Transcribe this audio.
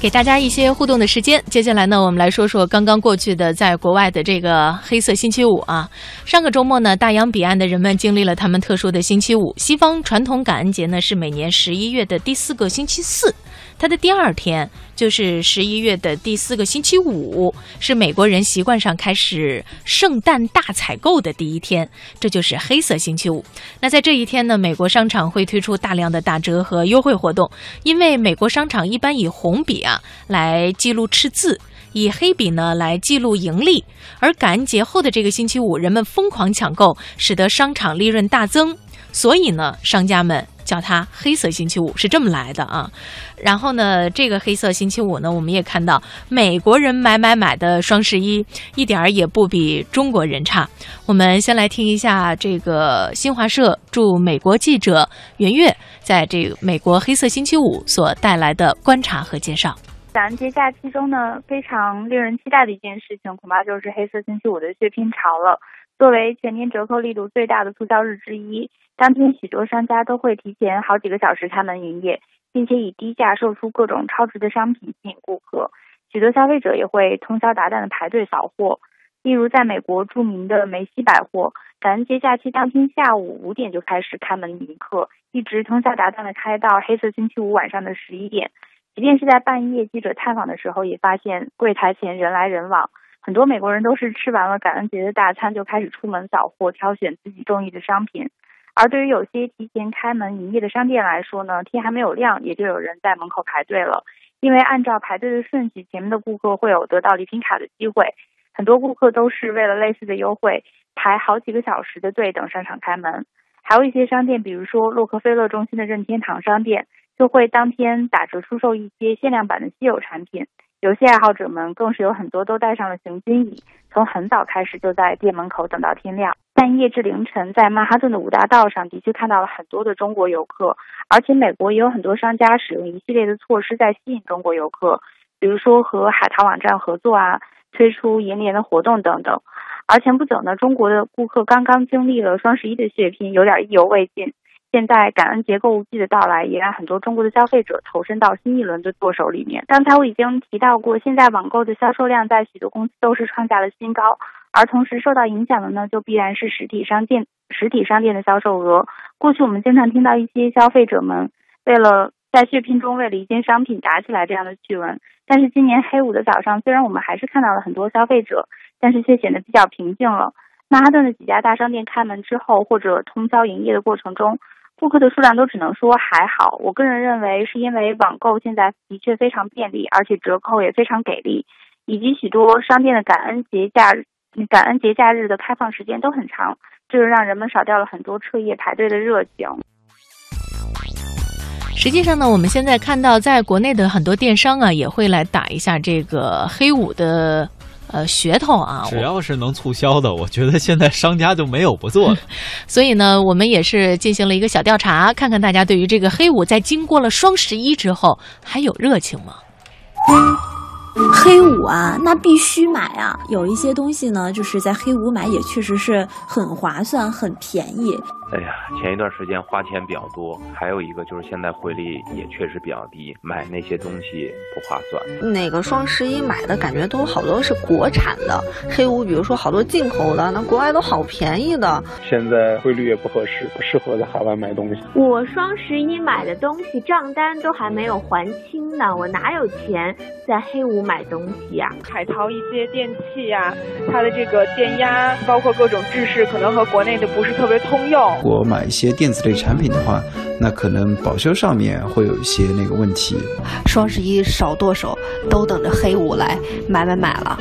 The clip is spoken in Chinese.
给大家一些互动的时间。接下来呢，我们来说说刚刚过去的在国外的这个黑色星期五啊。上个周末呢，大洋彼岸的人们经历了他们特殊的星期五。西方传统感恩节呢是每年十一月的第四个星期四，它的第二天就是十一月的第四个星期五，是美国人习惯上开始圣诞大采购的第一天，这就是黑色星期五。那在这一天呢，美国商场会推出大量的打折和优惠活动，因为美国商场一般以红笔啊来记录赤字，以黑笔呢来记录盈利。而感恩节后的这个星期五，人们疯狂抢购，使得商场利润大增，所以呢，商家们叫它黑色星期五是这么来的啊。然后呢，这个黑色星期五呢，我们也看到美国人买买买的双十一一点儿也不比中国人差。我们先来听一下这个新华社驻美国记者袁月在这个美国黑色星期五所带来的观察和介绍。感恩节假期中呢，非常令人期待的一件事情，恐怕就是黑色星期五的血拼潮了。作为全年折扣力度最大的促销日之一，当天许多商家都会提前好几个小时开门营业，并且以低价售出各种超值的商品吸引顾客。许多消费者也会通宵达旦的排队扫货。例如，在美国著名的梅西百货，感恩节假期当天下午五点就开始开门迎客，一直通宵达旦的开到黑色星期五晚上的十一点。即便是在半夜，记者探访的时候也发现柜台前人来人往，很多美国人都是吃完了感恩节的大餐就开始出门扫货，挑选自己中意的商品。而对于有些提前开门营业的商店来说呢，天还没有亮，也就有人在门口排队了。因为按照排队的顺序，前面的顾客会有得到礼品卡的机会。很多顾客都是为了类似的优惠排好几个小时的队等商场开门。还有一些商店，比如说洛克菲勒中心的任天堂商店。就会当天打折出售一些限量版的稀有产品，游戏爱好者们更是有很多都带上了行军椅，从很早开始就在店门口等到天亮。半夜至凌晨，在曼哈顿的五大道上的确看到了很多的中国游客，而且美国也有很多商家使用一系列的措施在吸引中国游客，比如说和海淘网站合作啊，推出银联的活动等等。而前不久呢，中国的顾客刚刚经历了双十一的血拼，有点意犹未尽。现在感恩节购物季的到来，也让很多中国的消费者投身到新一轮的剁手里面。刚才我已经提到过，现在网购的销售量在许多公司都是创下了新高，而同时受到影响的呢，就必然是实体商店实体商店的销售额。过去我们经常听到一些消费者们为了在血拼中为了一件商品打起来这样的趣闻，但是今年黑五的早上，虽然我们还是看到了很多消费者，但是却显得比较平静了。曼哈顿的几家大商店开门之后，或者通宵营业的过程中。顾客的数量都只能说还好，我个人认为是因为网购现在的确非常便利，而且折扣也非常给力，以及许多商店的感恩节假日、感恩节假日的开放时间都很长，这就让人们少掉了很多彻夜排队的热情。实际上呢，我们现在看到在国内的很多电商啊，也会来打一下这个黑五的。呃，噱头啊，只要是能促销的，我觉得现在商家就没有不做的。所以呢，我们也是进行了一个小调查，看看大家对于这个黑五在经过了双十一之后还有热情吗？黑五啊，那必须买啊！有一些东西呢，就是在黑五买也确实是很划算、很便宜。哎呀，前一段时间花钱比较多，还有一个就是现在汇率也确实比较低，买那些东西不划算。那个双十一买的感觉都好多是国产的，黑五比如说好多进口的，那国外都好便宜的。现在汇率也不合适，不适合在海外买东西。我双十一买的东西账单都还没有还清呢，我哪有钱在黑五买东西呀？海淘一些电器呀，它的这个电压，包括各种制式，可能和国内的不是特别通用。如果买一些电子类产品的话，那可能保修上面会有一些那个问题。双十一少剁手，都等着黑五来买买买了。